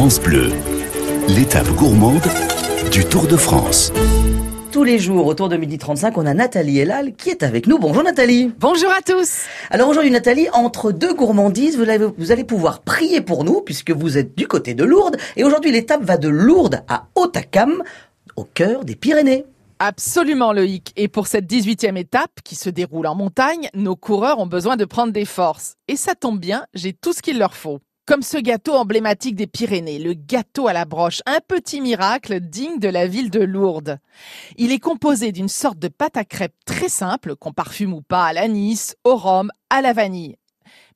France Bleu, l'étape gourmande du Tour de France. Tous les jours, autour de midi 35, on a Nathalie Elal qui est avec nous. Bonjour Nathalie. Bonjour à tous. Alors aujourd'hui Nathalie, entre deux gourmandises, vous, allez- vous allez pouvoir prier pour nous puisque vous êtes du côté de Lourdes. Et aujourd'hui l'étape va de Lourdes à Hautacam, au cœur des Pyrénées. Absolument Loïc. Et pour cette 18e étape qui se déroule en montagne, nos coureurs ont besoin de prendre des forces. Et ça tombe bien, j'ai tout ce qu'il leur faut. Comme ce gâteau emblématique des Pyrénées, le gâteau à la broche, un petit miracle digne de la ville de Lourdes. Il est composé d'une sorte de pâte à crêpes très simple, qu'on parfume ou pas à l'anis, au rhum, à la vanille.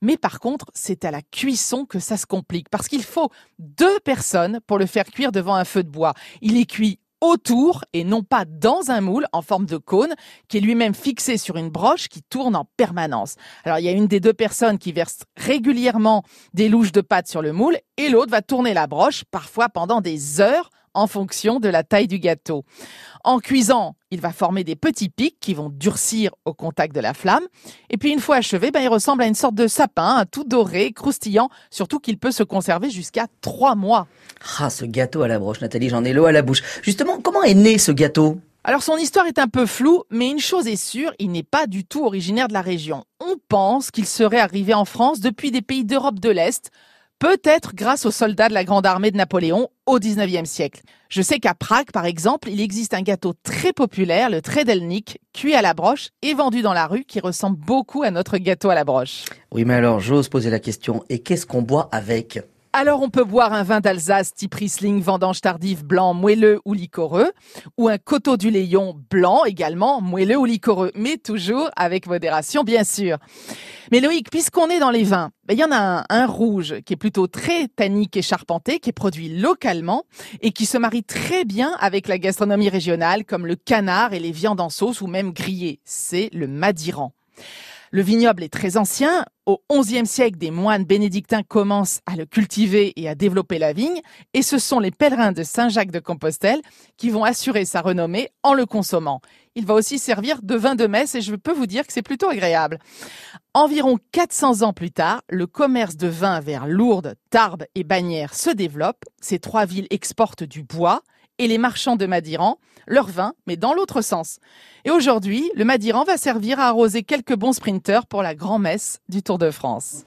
Mais par contre, c'est à la cuisson que ça se complique, parce qu'il faut deux personnes pour le faire cuire devant un feu de bois. Il est cuit autour et non pas dans un moule en forme de cône qui est lui-même fixé sur une broche qui tourne en permanence. Alors il y a une des deux personnes qui verse régulièrement des louches de pâte sur le moule et l'autre va tourner la broche parfois pendant des heures en fonction de la taille du gâteau. En cuisant, il va former des petits pics qui vont durcir au contact de la flamme. Et puis une fois achevé, ben, il ressemble à une sorte de sapin, un tout doré, croustillant, surtout qu'il peut se conserver jusqu'à trois mois. Ah, ce gâteau à la broche, Nathalie, j'en ai l'eau à la bouche. Justement, comment est né ce gâteau? Alors son histoire est un peu floue, mais une chose est sûre, il n'est pas du tout originaire de la région. On pense qu'il serait arrivé en France depuis des pays d'Europe de l'Est, peut-être grâce aux soldats de la Grande Armée de Napoléon au 19e siècle. Je sais qu'à Prague, par exemple, il existe un gâteau très populaire, le Tredelnik, cuit à la broche et vendu dans la rue, qui ressemble beaucoup à notre gâteau à la broche. Oui, mais alors j'ose poser la question. Et qu'est-ce qu'on boit avec? Alors on peut boire un vin d'Alsace type Riesling, vendange tardive, blanc, moelleux ou liquoreux, ou un coteau du Léon blanc également, moelleux ou liquoreux, mais toujours avec modération bien sûr. Mais Loïc, puisqu'on est dans les vins, ben, il y en a un, un rouge qui est plutôt très tannique et charpenté, qui est produit localement et qui se marie très bien avec la gastronomie régionale comme le canard et les viandes en sauce ou même grillées. C'est le Madiran. Le vignoble est très ancien. Au XIe siècle, des moines bénédictins commencent à le cultiver et à développer la vigne. Et ce sont les pèlerins de Saint-Jacques de Compostelle qui vont assurer sa renommée en le consommant. Il va aussi servir de vin de messe et je peux vous dire que c'est plutôt agréable. Environ 400 ans plus tard, le commerce de vin vers Lourdes, Tarbes et Bagnères se développe. Ces trois villes exportent du bois et les marchands de Madiran leur vin, mais dans l'autre sens. Et aujourd'hui, le Madiran va servir à arroser quelques bons sprinteurs pour la grand-messe du Tour de France.